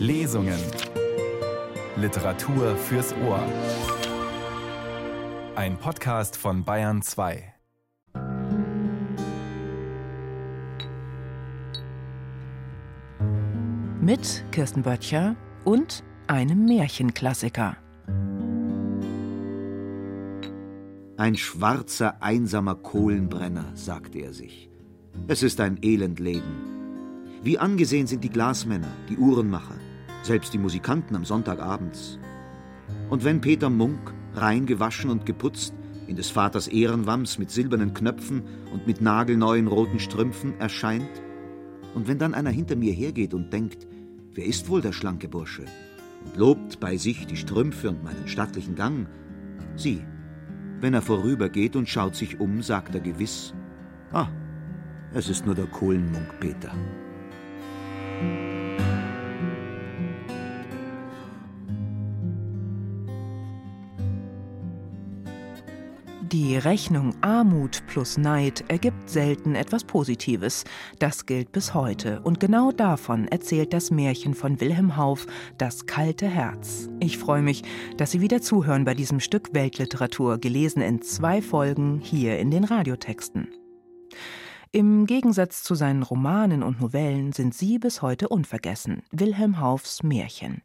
Lesungen. Literatur fürs Ohr. Ein Podcast von Bayern 2. Mit Kirsten Böttcher und einem Märchenklassiker. Ein schwarzer, einsamer Kohlenbrenner, sagte er sich. Es ist ein Elendleben. Wie angesehen sind die Glasmänner, die Uhrenmacher, selbst die Musikanten am Sonntagabends. Und wenn Peter Munk, rein gewaschen und geputzt, in des Vaters Ehrenwams mit silbernen Knöpfen und mit nagelneuen roten Strümpfen erscheint, und wenn dann einer hinter mir hergeht und denkt, wer ist wohl der schlanke Bursche, und lobt bei sich die Strümpfe und meinen stattlichen Gang, sieh, wenn er vorübergeht und schaut sich um, sagt er gewiss: Ah, es ist nur der Kohlenmunk Peter. Die Rechnung Armut plus Neid ergibt selten etwas Positives. Das gilt bis heute. Und genau davon erzählt das Märchen von Wilhelm Hauff, Das kalte Herz. Ich freue mich, dass Sie wieder zuhören bei diesem Stück Weltliteratur, gelesen in zwei Folgen hier in den Radiotexten. Im Gegensatz zu seinen Romanen und Novellen sind sie bis heute unvergessen. Wilhelm Hauffs Märchen.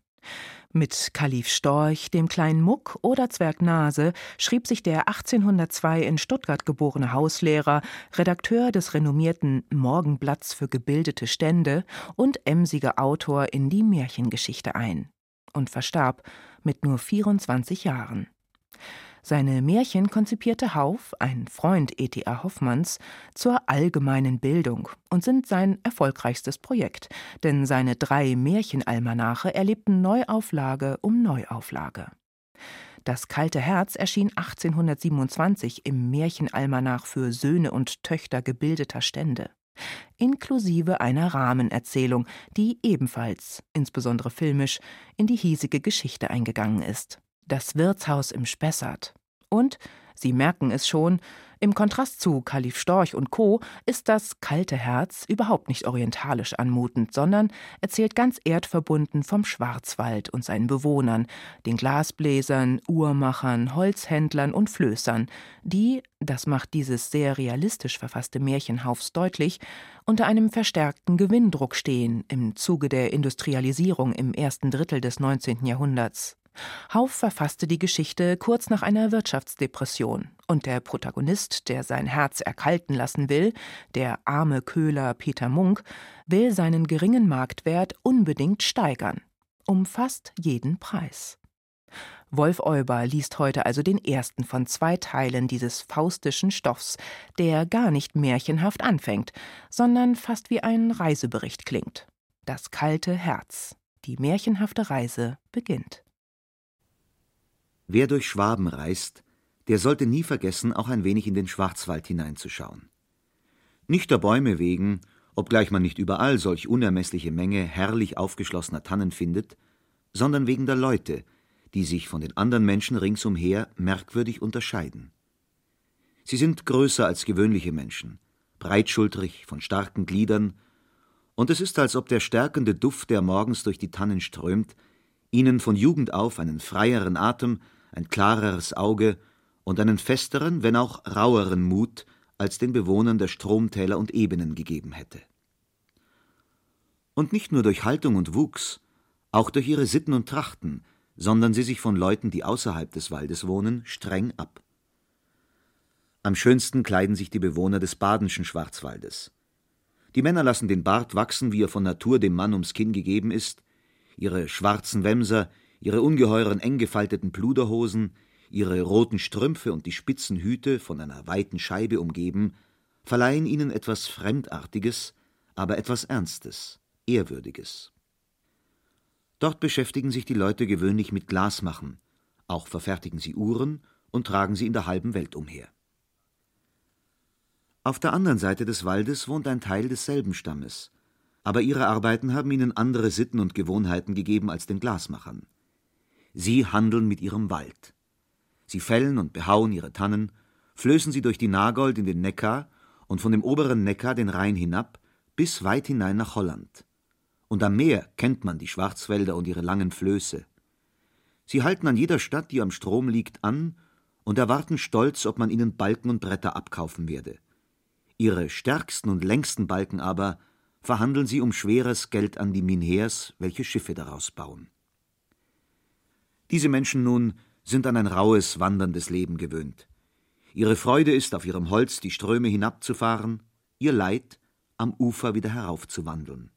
Mit Kalif Storch, dem kleinen Muck oder Zwerg Nase schrieb sich der 1802 in Stuttgart geborene Hauslehrer, Redakteur des renommierten Morgenblatts für gebildete Stände und emsiger Autor in die Märchengeschichte ein und verstarb mit nur 24 Jahren. Seine Märchen konzipierte Hauf, ein Freund E.T.A. Hoffmanns, zur allgemeinen Bildung und sind sein erfolgreichstes Projekt, denn seine drei Märchenalmanache erlebten Neuauflage um Neuauflage. Das kalte Herz erschien 1827 im Märchenalmanach für Söhne und Töchter gebildeter Stände, inklusive einer Rahmenerzählung, die ebenfalls, insbesondere filmisch, in die hiesige Geschichte eingegangen ist das Wirtshaus im Spessart. Und, Sie merken es schon, im Kontrast zu Kalif Storch und Co. ist das kalte Herz überhaupt nicht orientalisch anmutend, sondern erzählt ganz erdverbunden vom Schwarzwald und seinen Bewohnern, den Glasbläsern, Uhrmachern, Holzhändlern und Flößern, die, das macht dieses sehr realistisch verfasste Märchenhaufs deutlich, unter einem verstärkten Gewinndruck stehen im Zuge der Industrialisierung im ersten Drittel des 19. Jahrhunderts. Hauff verfasste die Geschichte kurz nach einer Wirtschaftsdepression, und der Protagonist, der sein Herz erkalten lassen will, der arme Köhler Peter Munk, will seinen geringen Marktwert unbedingt steigern, um fast jeden Preis. Wolf Euber liest heute also den ersten von zwei Teilen dieses faustischen Stoffs, der gar nicht märchenhaft anfängt, sondern fast wie ein Reisebericht klingt. Das kalte Herz. Die märchenhafte Reise beginnt. Wer durch Schwaben reist, der sollte nie vergessen, auch ein wenig in den Schwarzwald hineinzuschauen. Nicht der Bäume wegen, obgleich man nicht überall solch unermessliche Menge herrlich aufgeschlossener Tannen findet, sondern wegen der Leute, die sich von den anderen Menschen ringsumher merkwürdig unterscheiden. Sie sind größer als gewöhnliche Menschen, breitschultrig, von starken Gliedern, und es ist, als ob der stärkende Duft, der morgens durch die Tannen strömt, ihnen von Jugend auf einen freieren Atem ein klareres Auge und einen festeren, wenn auch raueren Mut als den Bewohnern der Stromtäler und Ebenen gegeben hätte. Und nicht nur durch Haltung und Wuchs, auch durch ihre Sitten und Trachten, sondern sie sich von Leuten, die außerhalb des Waldes wohnen, streng ab. Am schönsten kleiden sich die Bewohner des badenschen Schwarzwaldes. Die Männer lassen den Bart wachsen, wie er von Natur dem Mann ums Kinn gegeben ist, ihre schwarzen Wämser, ihre ungeheuren eng gefalteten Pluderhosen, ihre roten Strümpfe und die spitzen Hüte, von einer weiten Scheibe umgeben, verleihen ihnen etwas Fremdartiges, aber etwas Ernstes, Ehrwürdiges. Dort beschäftigen sich die Leute gewöhnlich mit Glasmachen, auch verfertigen sie Uhren und tragen sie in der halben Welt umher. Auf der anderen Seite des Waldes wohnt ein Teil desselben Stammes, aber ihre Arbeiten haben ihnen andere Sitten und Gewohnheiten gegeben als den Glasmachern. Sie handeln mit ihrem Wald. Sie fällen und behauen ihre Tannen, flößen sie durch die Nagold in den Neckar und von dem oberen Neckar den Rhein hinab bis weit hinein nach Holland. und am Meer kennt man die Schwarzwälder und ihre langen Flöße. Sie halten an jeder Stadt, die am Strom liegt, an und erwarten stolz, ob man ihnen Balken und Bretter abkaufen werde. Ihre stärksten und längsten Balken aber verhandeln sie um schweres Geld an die Minhers, welche Schiffe daraus bauen. Diese Menschen nun sind an ein raues, wanderndes Leben gewöhnt. Ihre Freude ist, auf ihrem Holz die Ströme hinabzufahren, ihr Leid, am Ufer wieder heraufzuwandeln.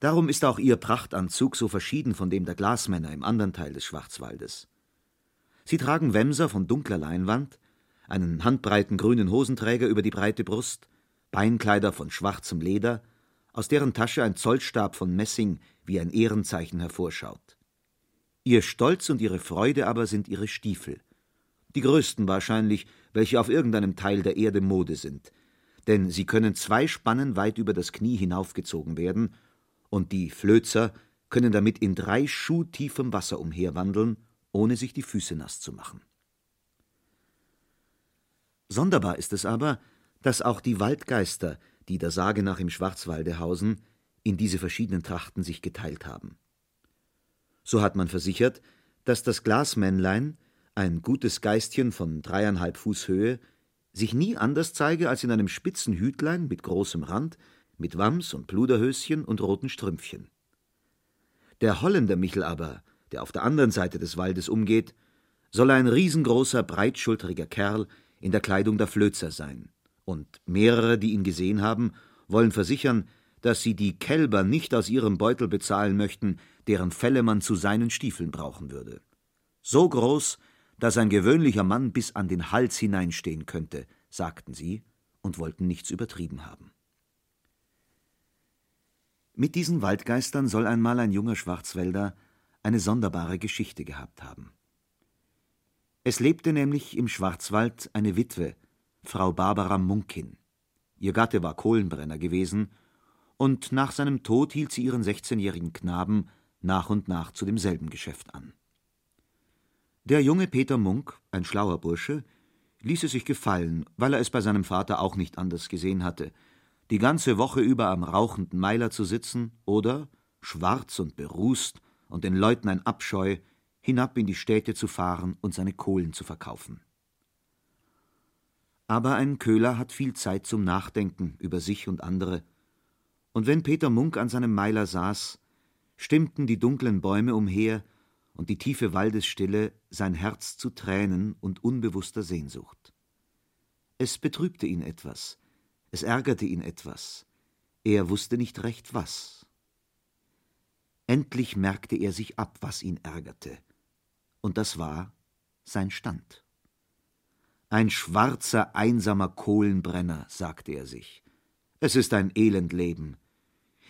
Darum ist auch ihr Prachtanzug so verschieden von dem der Glasmänner im anderen Teil des Schwarzwaldes. Sie tragen Wämser von dunkler Leinwand, einen handbreiten grünen Hosenträger über die breite Brust, Beinkleider von schwarzem Leder, aus deren Tasche ein Zollstab von Messing wie ein Ehrenzeichen hervorschaut. Ihr Stolz und ihre Freude aber sind ihre Stiefel, die größten wahrscheinlich, welche auf irgendeinem Teil der Erde Mode sind, denn sie können zwei Spannen weit über das Knie hinaufgezogen werden, und die Flözer können damit in drei Schuh tiefem Wasser umherwandeln, ohne sich die Füße nass zu machen. Sonderbar ist es aber, dass auch die Waldgeister, die der Sage nach im Schwarzwalde hausen, in diese verschiedenen Trachten sich geteilt haben. So hat man versichert, dass das Glasmännlein, ein gutes Geistchen von dreieinhalb Fuß Höhe, sich nie anders zeige als in einem spitzen Hütlein mit großem Rand, mit Wams und Pluderhöschen und roten Strümpfchen. Der Holländer Michel aber, der auf der anderen Seite des Waldes umgeht, soll ein riesengroßer, breitschulteriger Kerl in der Kleidung der Flözer sein, und mehrere, die ihn gesehen haben, wollen versichern, dass sie die Kälber nicht aus ihrem Beutel bezahlen möchten, deren Felle man zu seinen Stiefeln brauchen würde. So groß, dass ein gewöhnlicher Mann bis an den Hals hineinstehen könnte, sagten sie und wollten nichts übertrieben haben. Mit diesen Waldgeistern soll einmal ein junger Schwarzwälder eine sonderbare Geschichte gehabt haben. Es lebte nämlich im Schwarzwald eine Witwe, Frau Barbara Munkin. Ihr Gatte war Kohlenbrenner gewesen, und nach seinem Tod hielt sie ihren sechzehnjährigen Knaben nach und nach zu demselben Geschäft an. Der junge Peter Munk, ein schlauer Bursche, ließ es sich gefallen, weil er es bei seinem Vater auch nicht anders gesehen hatte, die ganze Woche über am rauchenden Meiler zu sitzen oder, schwarz und berußt und den Leuten ein Abscheu, hinab in die Städte zu fahren und seine Kohlen zu verkaufen. Aber ein Köhler hat viel Zeit zum Nachdenken über sich und andere, und wenn Peter Munk an seinem Meiler saß, stimmten die dunklen Bäume umher und die tiefe Waldesstille sein Herz zu Tränen und unbewusster Sehnsucht. Es betrübte ihn etwas, es ärgerte ihn etwas, er wusste nicht recht was. Endlich merkte er sich ab, was ihn ärgerte, und das war sein Stand. Ein schwarzer, einsamer Kohlenbrenner, sagte er sich. Es ist ein Elendleben.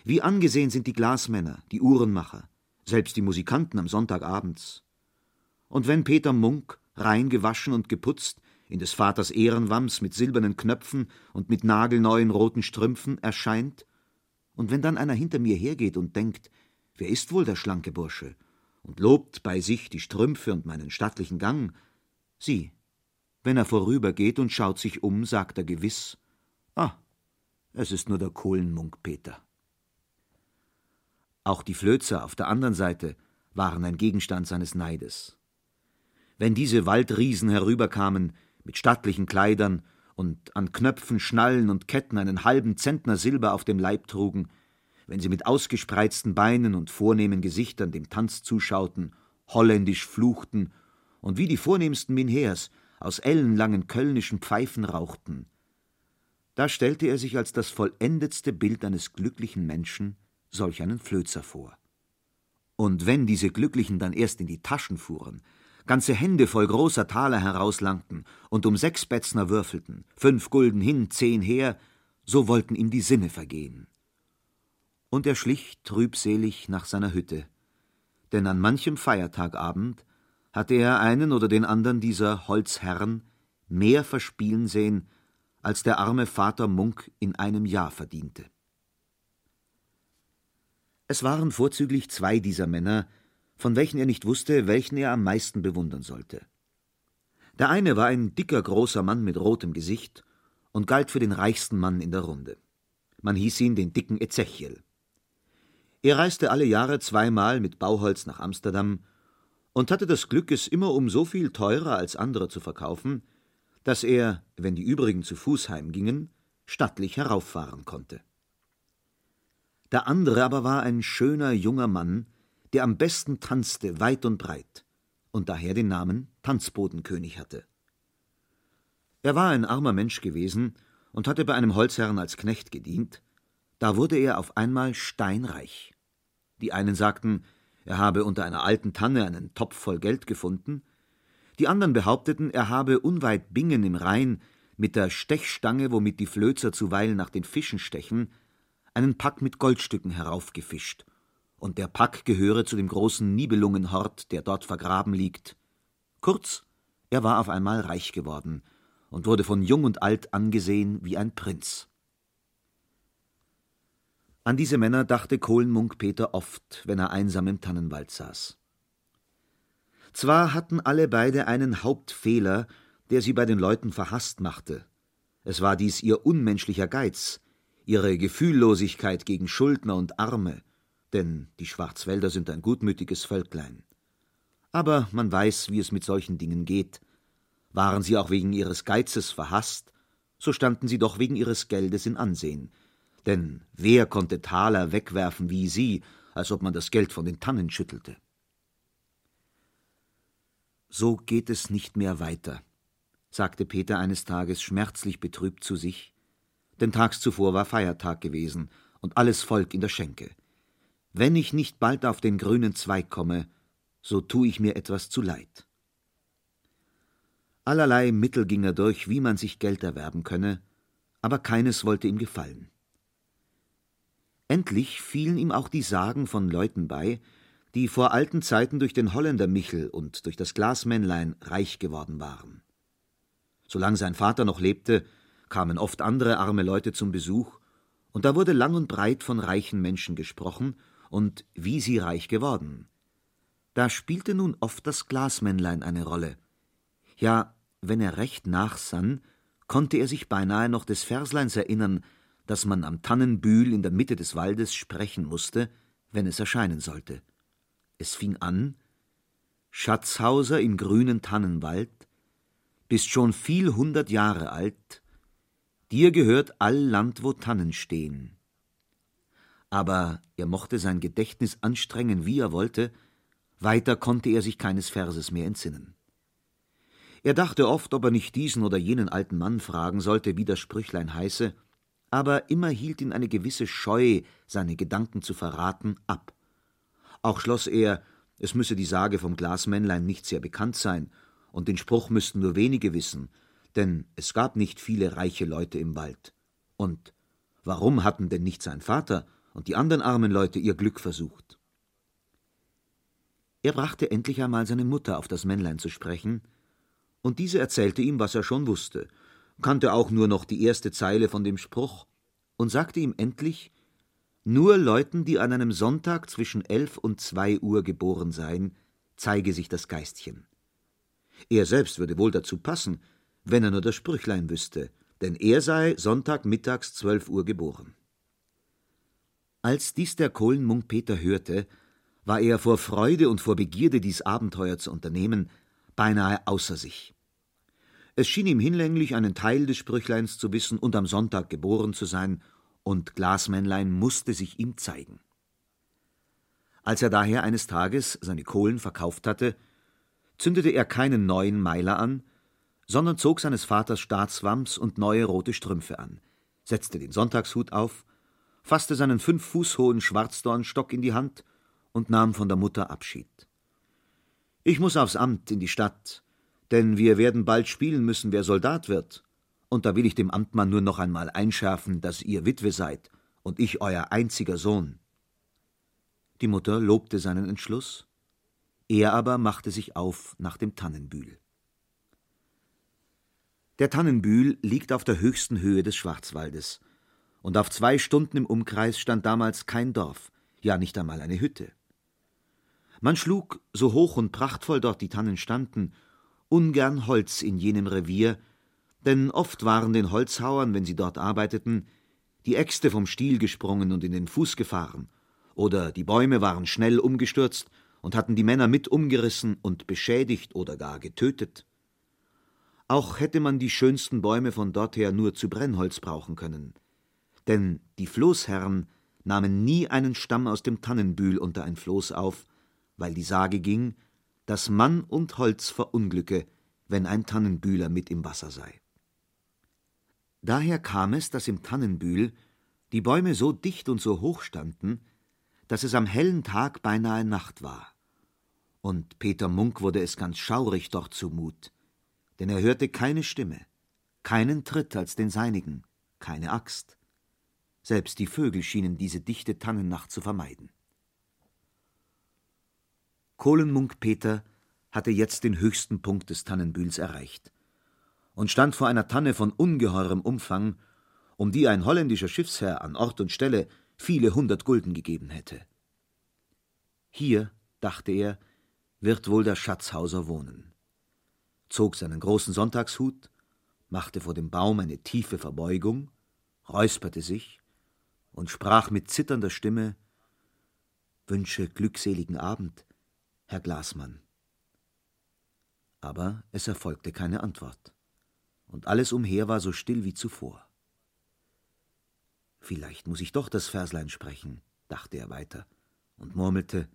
Wie angesehen sind die Glasmänner, die Uhrenmacher, selbst die Musikanten am Sonntagabends. Und wenn Peter Munk, rein gewaschen und geputzt, in des Vaters Ehrenwams mit silbernen Knöpfen und mit nagelneuen roten Strümpfen erscheint, und wenn dann einer hinter mir hergeht und denkt, wer ist wohl der schlanke Bursche, und lobt bei sich die Strümpfe und meinen stattlichen Gang, sieh, wenn er vorübergeht und schaut sich um, sagt er gewiss, ah, es ist nur der Kohlenmunk Peter. Auch die Flözer auf der anderen Seite waren ein Gegenstand seines Neides. Wenn diese Waldriesen herüberkamen, mit stattlichen Kleidern und an Knöpfen, Schnallen und Ketten einen halben Zentner Silber auf dem Leib trugen, wenn sie mit ausgespreizten Beinen und vornehmen Gesichtern dem Tanz zuschauten, holländisch fluchten und wie die vornehmsten Minhers aus ellenlangen kölnischen Pfeifen rauchten, da stellte er sich als das vollendetste Bild eines glücklichen Menschen solch einen Flözer vor. Und wenn diese Glücklichen dann erst in die Taschen fuhren, ganze Hände voll großer Taler herauslangten und um sechs Betzner würfelten, fünf Gulden hin, zehn her, so wollten ihm die Sinne vergehen. Und er schlich trübselig nach seiner Hütte, denn an manchem Feiertagabend hatte er einen oder den andern dieser Holzherren mehr verspielen sehen, als der arme Vater Munk in einem Jahr verdiente. Es waren vorzüglich zwei dieser Männer, von welchen er nicht wusste, welchen er am meisten bewundern sollte. Der eine war ein dicker, großer Mann mit rotem Gesicht und galt für den reichsten Mann in der Runde. Man hieß ihn den dicken Ezechiel. Er reiste alle Jahre zweimal mit Bauholz nach Amsterdam und hatte das Glück, es immer um so viel teurer als andere zu verkaufen, dass er, wenn die übrigen zu Fuß heimgingen, stattlich herauffahren konnte. Der andere aber war ein schöner junger Mann, der am besten tanzte weit und breit und daher den Namen Tanzbodenkönig hatte. Er war ein armer Mensch gewesen und hatte bei einem Holzherrn als Knecht gedient, da wurde er auf einmal steinreich. Die einen sagten, er habe unter einer alten Tanne einen Topf voll Geld gefunden, die anderen behaupteten, er habe unweit Bingen im Rhein mit der Stechstange, womit die Flözer zuweilen nach den Fischen stechen, einen Pack mit Goldstücken heraufgefischt, und der Pack gehöre zu dem großen Nibelungenhort, der dort vergraben liegt. Kurz, er war auf einmal reich geworden und wurde von jung und alt angesehen wie ein Prinz. An diese Männer dachte Kohlenmunk Peter oft, wenn er einsam im Tannenwald saß. Zwar hatten alle beide einen Hauptfehler, der sie bei den Leuten verhasst machte. Es war dies ihr unmenschlicher Geiz, ihre Gefühllosigkeit gegen Schuldner und Arme, denn die Schwarzwälder sind ein gutmütiges Völklein. Aber man weiß, wie es mit solchen Dingen geht. Waren sie auch wegen ihres Geizes verhasst, so standen sie doch wegen ihres Geldes in Ansehen. Denn wer konnte Taler wegwerfen wie sie, als ob man das Geld von den Tannen schüttelte? So geht es nicht mehr weiter, sagte Peter eines Tages schmerzlich betrübt zu sich, denn tags zuvor war Feiertag gewesen und alles Volk in der Schenke. Wenn ich nicht bald auf den grünen Zweig komme, so tu ich mir etwas zu leid. Allerlei Mittel ging er durch, wie man sich Geld erwerben könne, aber keines wollte ihm gefallen. Endlich fielen ihm auch die Sagen von Leuten bei, die vor alten Zeiten durch den Holländer Michel und durch das Glasmännlein reich geworden waren. Solange sein Vater noch lebte, kamen oft andere arme Leute zum Besuch, und da wurde lang und breit von reichen Menschen gesprochen und wie sie reich geworden. Da spielte nun oft das Glasmännlein eine Rolle. Ja, wenn er recht nachsann, konnte er sich beinahe noch des Versleins erinnern, das man am Tannenbühl in der Mitte des Waldes sprechen musste, wenn es erscheinen sollte. Es fing an Schatzhauser im grünen Tannenwald, bist schon viel hundert Jahre alt, dir gehört all Land, wo Tannen stehen. Aber er mochte sein Gedächtnis anstrengen, wie er wollte, weiter konnte er sich keines Verses mehr entsinnen. Er dachte oft, ob er nicht diesen oder jenen alten Mann fragen sollte, wie das Sprüchlein heiße, aber immer hielt ihn eine gewisse Scheu, seine Gedanken zu verraten, ab. Auch schloss er, es müsse die Sage vom Glasmännlein nicht sehr bekannt sein, und den Spruch müssten nur wenige wissen, denn es gab nicht viele reiche Leute im Wald. Und warum hatten denn nicht sein Vater und die anderen armen Leute ihr Glück versucht? Er brachte endlich einmal seine Mutter auf das Männlein zu sprechen, und diese erzählte ihm, was er schon wusste, kannte auch nur noch die erste Zeile von dem Spruch und sagte ihm endlich, nur Leuten, die an einem Sonntag zwischen elf und zwei Uhr geboren seien, zeige sich das Geistchen. Er selbst würde wohl dazu passen, wenn er nur das Sprüchlein wüsste, denn er sei Sonntag mittags zwölf Uhr geboren. Als dies der Kohlenmunk Peter hörte, war er vor Freude und vor Begierde, dies Abenteuer zu unternehmen, beinahe außer sich. Es schien ihm hinlänglich, einen Teil des Sprüchleins zu wissen und am Sonntag geboren zu sein und Glasmännlein musste sich ihm zeigen. Als er daher eines Tages seine Kohlen verkauft hatte, zündete er keinen neuen Meiler an, sondern zog seines Vaters Staatswams und neue rote Strümpfe an, setzte den Sonntagshut auf, fasste seinen fünf Fuß hohen Schwarzdornstock in die Hand und nahm von der Mutter Abschied. Ich muss aufs Amt in die Stadt, denn wir werden bald spielen müssen, wer Soldat wird, und da will ich dem Amtmann nur noch einmal einschärfen, dass ihr Witwe seid und ich euer einziger Sohn. Die Mutter lobte seinen Entschluss, er aber machte sich auf nach dem Tannenbühl. Der Tannenbühl liegt auf der höchsten Höhe des Schwarzwaldes, und auf zwei Stunden im Umkreis stand damals kein Dorf, ja nicht einmal eine Hütte. Man schlug, so hoch und prachtvoll dort die Tannen standen, ungern Holz in jenem Revier, denn oft waren den Holzhauern, wenn sie dort arbeiteten, die Äxte vom Stiel gesprungen und in den Fuß gefahren, oder die Bäume waren schnell umgestürzt und hatten die Männer mit umgerissen und beschädigt oder gar getötet. Auch hätte man die schönsten Bäume von dorther nur zu Brennholz brauchen können. Denn die Floßherren nahmen nie einen Stamm aus dem Tannenbühl unter ein Floß auf, weil die Sage ging, dass Mann und Holz verunglücke, wenn ein Tannenbühler mit im Wasser sei. Daher kam es, dass im Tannenbühl die Bäume so dicht und so hoch standen, dass es am hellen Tag beinahe Nacht war. Und Peter Munk wurde es ganz schaurig dort zumut, denn er hörte keine Stimme, keinen Tritt als den seinigen, keine Axt. Selbst die Vögel schienen diese dichte Tannennacht zu vermeiden. Kohlenmunk Peter hatte jetzt den höchsten Punkt des Tannenbühls erreicht und stand vor einer Tanne von ungeheurem Umfang, um die ein holländischer Schiffsherr an Ort und Stelle viele hundert Gulden gegeben hätte. Hier, dachte er, wird wohl der Schatzhauser wohnen, zog seinen großen Sonntagshut, machte vor dem Baum eine tiefe Verbeugung, räusperte sich und sprach mit zitternder Stimme Wünsche glückseligen Abend, Herr Glasmann. Aber es erfolgte keine Antwort, und alles umher war so still wie zuvor. Vielleicht muss ich doch das Verslein sprechen, dachte er weiter und murmelte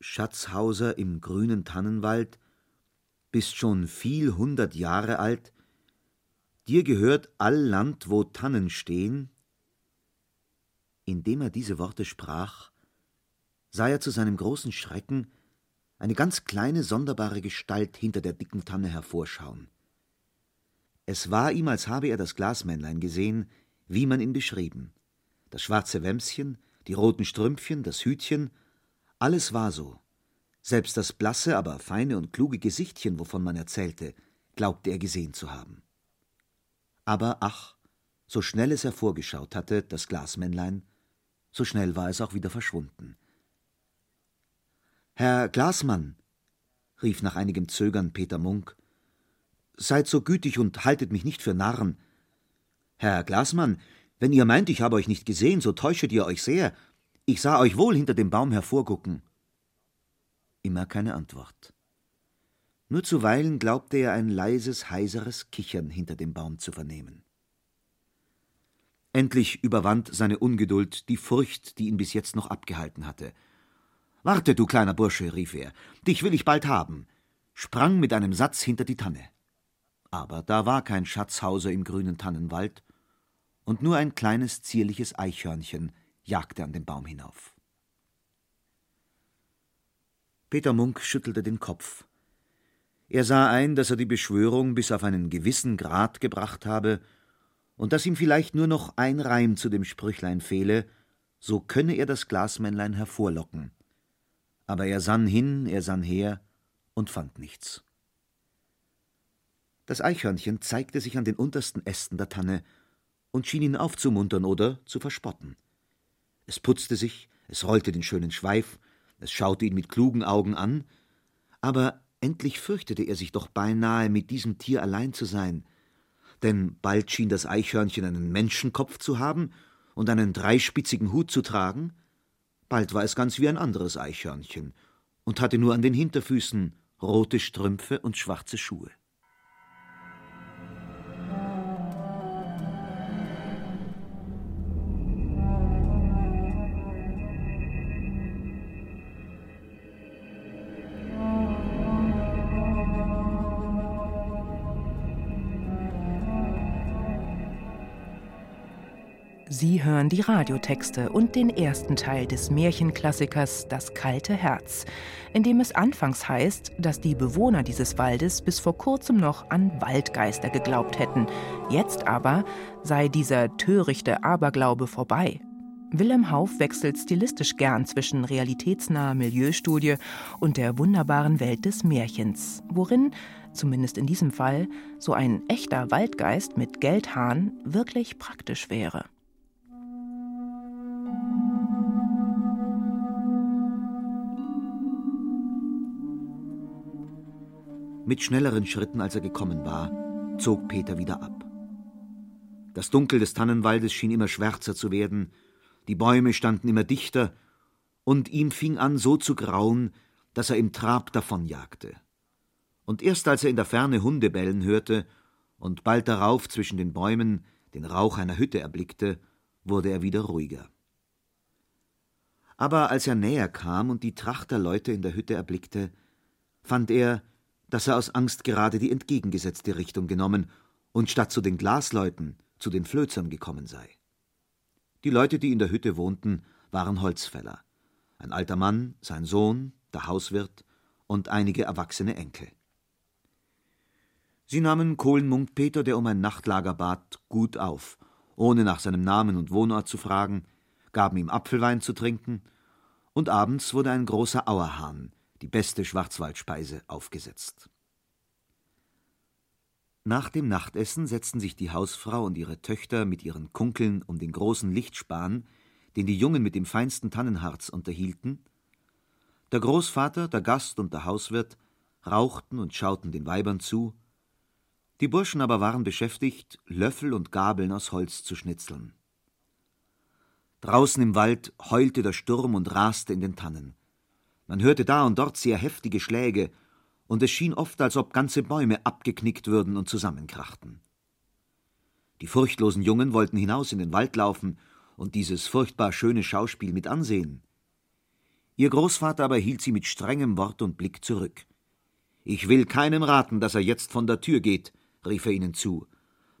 Schatzhauser im grünen Tannenwald, bist schon viel hundert Jahre alt, dir gehört all Land, wo Tannen stehen. Indem er diese Worte sprach, sah er zu seinem großen Schrecken eine ganz kleine, sonderbare Gestalt hinter der dicken Tanne hervorschauen. Es war ihm, als habe er das Glasmännlein gesehen, wie man ihn beschrieben. Das schwarze Wämschen, die roten Strümpfchen, das Hütchen, alles war so. Selbst das blasse, aber feine und kluge Gesichtchen, wovon man erzählte, glaubte er gesehen zu haben. Aber ach, so schnell es hervorgeschaut hatte, das Glasmännlein, so schnell war es auch wieder verschwunden. Herr Glasmann, rief nach einigem Zögern Peter Munk, seid so gütig und haltet mich nicht für Narren. Herr Glasmann, wenn ihr meint, ich habe euch nicht gesehen, so täuschet ihr euch sehr. Ich sah euch wohl hinter dem Baum hervorgucken. Immer keine Antwort. Nur zuweilen glaubte er ein leises, heiseres Kichern hinter dem Baum zu vernehmen. Endlich überwand seine Ungeduld die Furcht, die ihn bis jetzt noch abgehalten hatte. Warte, du kleiner Bursche, rief er, dich will ich bald haben, sprang mit einem Satz hinter die Tanne. Aber da war kein Schatzhauser im grünen Tannenwald, und nur ein kleines zierliches Eichhörnchen jagte an dem Baum hinauf. Peter Munk schüttelte den Kopf. Er sah ein, dass er die Beschwörung bis auf einen gewissen Grad gebracht habe und dass ihm vielleicht nur noch ein Reim zu dem Sprüchlein fehle, so könne er das Glasmännlein hervorlocken. Aber er sann hin, er sann her und fand nichts. Das Eichhörnchen zeigte sich an den untersten Ästen der Tanne und schien ihn aufzumuntern oder zu verspotten. Es putzte sich, es rollte den schönen Schweif, es schaute ihn mit klugen Augen an, aber endlich fürchtete er sich doch beinahe, mit diesem Tier allein zu sein, denn bald schien das Eichhörnchen einen Menschenkopf zu haben und einen dreispitzigen Hut zu tragen, bald war es ganz wie ein anderes Eichhörnchen und hatte nur an den Hinterfüßen rote Strümpfe und schwarze Schuhe. Hören die Radiotexte und den ersten Teil des Märchenklassikers Das kalte Herz, in dem es anfangs heißt, dass die Bewohner dieses Waldes bis vor kurzem noch an Waldgeister geglaubt hätten. Jetzt aber sei dieser törichte Aberglaube vorbei. Wilhelm Hauff wechselt stilistisch gern zwischen realitätsnaher Milieustudie und der wunderbaren Welt des Märchens, worin, zumindest in diesem Fall, so ein echter Waldgeist mit Geldhahn wirklich praktisch wäre. Mit schnelleren Schritten, als er gekommen war, zog Peter wieder ab. Das Dunkel des Tannenwaldes schien immer schwärzer zu werden, die Bäume standen immer dichter, und ihm fing an so zu grauen, dass er im Trab davonjagte. Und erst als er in der Ferne Hunde bellen hörte und bald darauf zwischen den Bäumen den Rauch einer Hütte erblickte, wurde er wieder ruhiger. Aber als er näher kam und die Tracht der Leute in der Hütte erblickte, fand er, dass er aus Angst gerade die entgegengesetzte Richtung genommen und statt zu den Glasleuten zu den Flözern gekommen sei. Die Leute, die in der Hütte wohnten, waren Holzfäller. Ein alter Mann, sein Sohn, der Hauswirt und einige erwachsene Enkel. Sie nahmen Kohlenmunk Peter, der um ein Nachtlager bat, gut auf, ohne nach seinem Namen und Wohnort zu fragen, gaben ihm Apfelwein zu trinken, und abends wurde ein großer Auerhahn, die beste Schwarzwaldspeise, aufgesetzt. Nach dem Nachtessen setzten sich die Hausfrau und ihre Töchter mit ihren Kunkeln um den großen Lichtspan, den die Jungen mit dem feinsten Tannenharz unterhielten. Der Großvater, der Gast und der Hauswirt rauchten und schauten den Weibern zu, die Burschen aber waren beschäftigt, Löffel und Gabeln aus Holz zu schnitzeln. Draußen im Wald heulte der Sturm und raste in den Tannen. Man hörte da und dort sehr heftige Schläge, und es schien oft, als ob ganze Bäume abgeknickt würden und zusammenkrachten. Die furchtlosen Jungen wollten hinaus in den Wald laufen und dieses furchtbar schöne Schauspiel mit ansehen. Ihr Großvater aber hielt sie mit strengem Wort und Blick zurück. Ich will keinem raten, dass er jetzt von der Tür geht, rief er ihnen zu.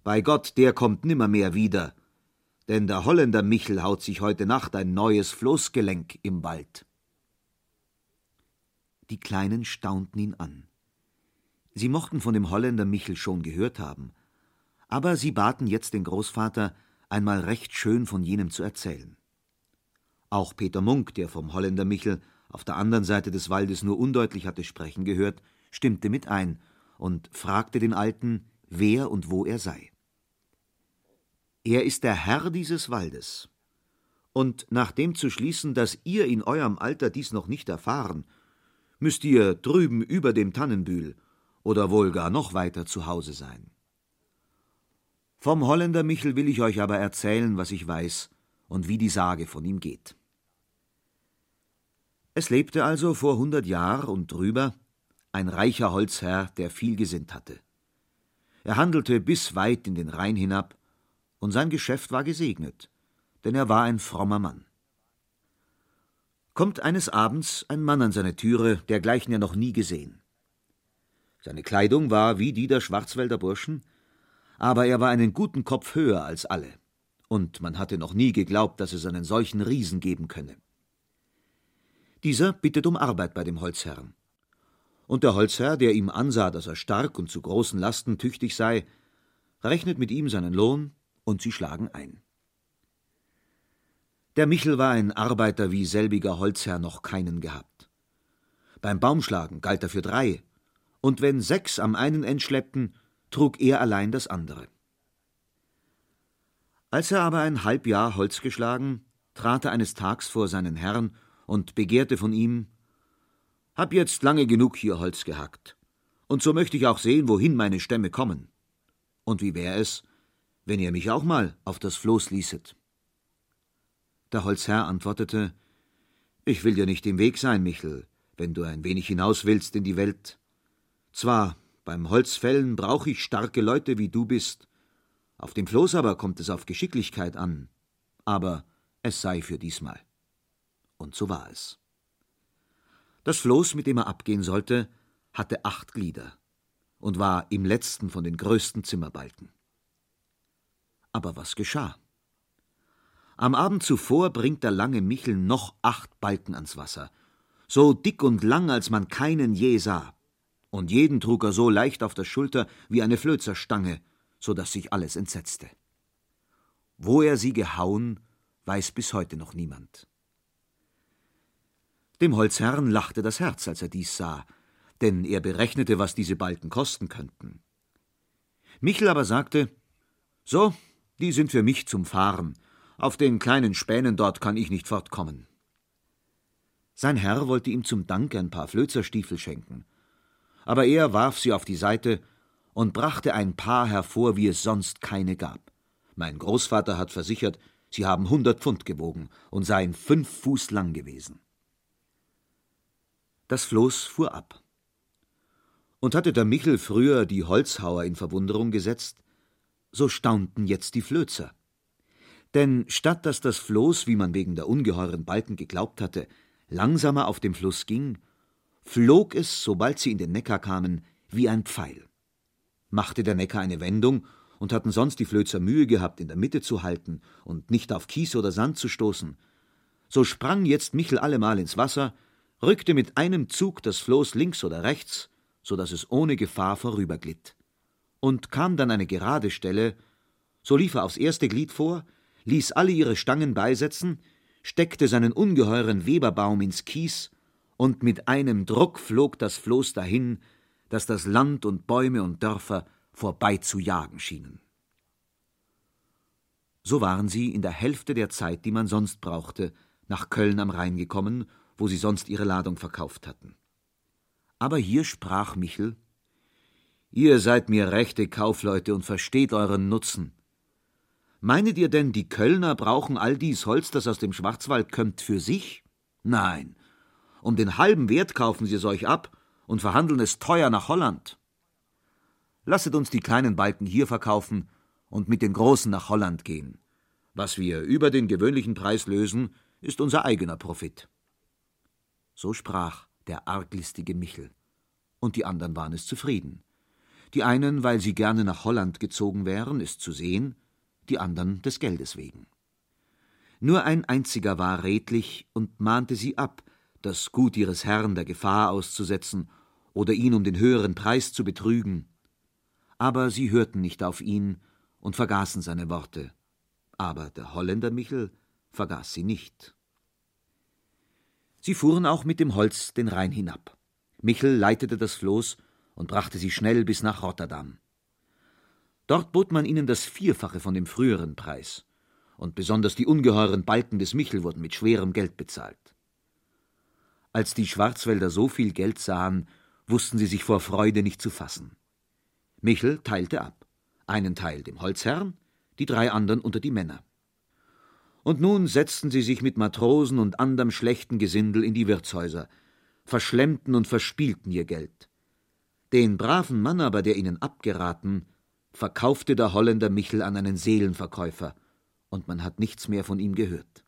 Bei Gott, der kommt nimmermehr wieder. Denn der Holländer Michel haut sich heute Nacht ein neues Floßgelenk im Wald. Die Kleinen staunten ihn an. Sie mochten von dem Holländer Michel schon gehört haben, aber sie baten jetzt den Großvater, einmal recht schön von jenem zu erzählen. Auch Peter Munk, der vom Holländer Michel auf der anderen Seite des Waldes nur undeutlich hatte sprechen gehört, stimmte mit ein und fragte den Alten, wer und wo er sei. Er ist der Herr dieses Waldes. Und nach dem zu schließen, dass ihr in eurem Alter dies noch nicht erfahren, müsst ihr drüben über dem Tannenbühl oder wohl gar noch weiter zu Hause sein. Vom Holländer Michel will ich euch aber erzählen, was ich weiß und wie die Sage von ihm geht. Es lebte also vor hundert Jahr und drüber ein reicher Holzherr, der viel gesinnt hatte. Er handelte bis weit in den Rhein hinab, und sein Geschäft war gesegnet, denn er war ein frommer Mann. Kommt eines Abends ein Mann an seine Türe, dergleichen er noch nie gesehen. Seine Kleidung war wie die der Schwarzwälder Burschen, aber er war einen guten Kopf höher als alle, und man hatte noch nie geglaubt, dass es einen solchen Riesen geben könne. Dieser bittet um Arbeit bei dem Holzherrn und der Holzherr, der ihm ansah, dass er stark und zu großen Lasten tüchtig sei, rechnet mit ihm seinen Lohn, und sie schlagen ein. Der Michel war ein Arbeiter, wie selbiger Holzherr noch keinen gehabt. Beim Baumschlagen galt er für drei, und wenn sechs am einen End schleppten, trug er allein das andere. Als er aber ein halb Jahr Holz geschlagen, trat er eines Tags vor seinen Herrn und begehrte von ihm, hab jetzt lange genug hier Holz gehackt. Und so möchte ich auch sehen, wohin meine Stämme kommen. Und wie wär es, wenn ihr mich auch mal auf das Floß ließet? Der Holzherr antwortete, Ich will dir nicht im Weg sein, Michel, wenn du ein wenig hinaus willst in die Welt. Zwar, beim Holzfällen brauch ich starke Leute, wie du bist, auf dem Floß aber kommt es auf Geschicklichkeit an, aber es sei für diesmal. Und so war es. Das Floß, mit dem er abgehen sollte, hatte acht Glieder und war im letzten von den größten Zimmerbalken. Aber was geschah? Am Abend zuvor bringt der lange Michel noch acht Balken ans Wasser, so dick und lang, als man keinen je sah, und jeden trug er so leicht auf der Schulter wie eine Flözerstange, so dass sich alles entsetzte. Wo er sie gehauen, weiß bis heute noch niemand. Dem Holzherrn lachte das Herz, als er dies sah, denn er berechnete, was diese Balken kosten könnten. Michel aber sagte So, die sind für mich zum Fahren, auf den kleinen Spänen dort kann ich nicht fortkommen. Sein Herr wollte ihm zum Dank ein paar Flözerstiefel schenken, aber er warf sie auf die Seite und brachte ein Paar hervor, wie es sonst keine gab. Mein Großvater hat versichert, Sie haben hundert Pfund gewogen und seien fünf Fuß lang gewesen. Das Floß fuhr ab. Und hatte der Michel früher die Holzhauer in Verwunderung gesetzt, so staunten jetzt die Flözer. Denn statt dass das Floß, wie man wegen der ungeheuren Balken geglaubt hatte, langsamer auf dem Fluss ging, flog es, sobald sie in den Neckar kamen, wie ein Pfeil. Machte der Neckar eine Wendung, und hatten sonst die Flözer Mühe gehabt, in der Mitte zu halten und nicht auf Kies oder Sand zu stoßen, so sprang jetzt Michel allemal ins Wasser, rückte mit einem Zug das Floß links oder rechts, so dass es ohne Gefahr vorüberglitt. Und kam dann eine gerade Stelle, so lief er aufs erste Glied vor, ließ alle ihre Stangen beisetzen, steckte seinen ungeheuren Weberbaum ins Kies, und mit einem Druck flog das Floß dahin, dass das Land und Bäume und Dörfer vorbeizujagen schienen. So waren sie in der Hälfte der Zeit, die man sonst brauchte, nach Köln am Rhein gekommen, wo sie sonst ihre Ladung verkauft hatten. Aber hier sprach Michel Ihr seid mir rechte Kaufleute und versteht euren Nutzen. Meinet ihr denn, die Kölner brauchen all dies Holz, das aus dem Schwarzwald kömmt, für sich? Nein. Um den halben Wert kaufen sie es euch ab und verhandeln es teuer nach Holland. Lasset uns die kleinen Balken hier verkaufen und mit den großen nach Holland gehen. Was wir über den gewöhnlichen Preis lösen, ist unser eigener Profit. So sprach der arglistige Michel, und die anderen waren es zufrieden. Die einen, weil sie gerne nach Holland gezogen wären, es zu sehen, die anderen des Geldes wegen. Nur ein einziger war redlich und mahnte sie ab, das Gut ihres Herrn der Gefahr auszusetzen oder ihn um den höheren Preis zu betrügen. Aber sie hörten nicht auf ihn und vergaßen seine Worte. Aber der Holländer Michel vergaß sie nicht. Sie fuhren auch mit dem Holz den Rhein hinab. Michel leitete das Floß und brachte sie schnell bis nach Rotterdam. Dort bot man ihnen das Vierfache von dem früheren Preis, und besonders die ungeheuren Balken des Michel wurden mit schwerem Geld bezahlt. Als die Schwarzwälder so viel Geld sahen, wussten sie sich vor Freude nicht zu fassen. Michel teilte ab, einen Teil dem Holzherrn, die drei anderen unter die Männer. Und nun setzten sie sich mit Matrosen und anderem schlechten Gesindel in die Wirtshäuser, verschlemmten und verspielten ihr Geld. Den braven Mann aber, der ihnen abgeraten, verkaufte der Holländer Michel an einen Seelenverkäufer, und man hat nichts mehr von ihm gehört.